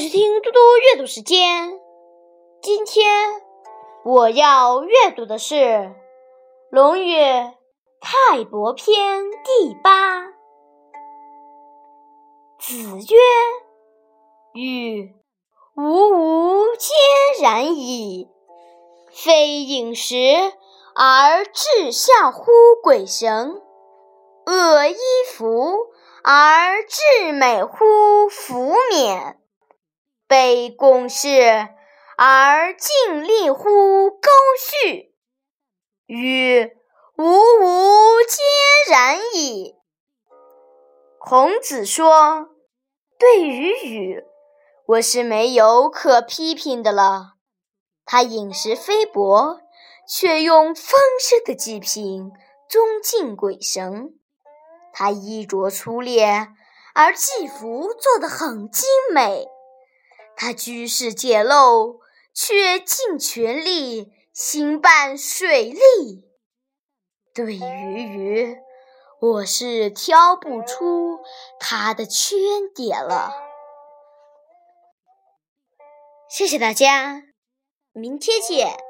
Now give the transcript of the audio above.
是听嘟嘟阅读时间。今天我要阅读的是《论语·泰伯篇》第八。子曰：“与吾吾皆然矣。非饮食而志孝乎鬼神，恶衣服而志美乎服冕。”卑躬事而尽力乎高序，与吾吾皆然矣。孔子说：“对于禹，我是没有可批评的了。他饮食菲薄，却用丰盛的祭品尊敬鬼神；他衣着粗劣，而祭服做得很精美。”他居士简陋，却尽全力兴办水利。对于鱼，我是挑不出他的缺点了。谢谢大家，明天见。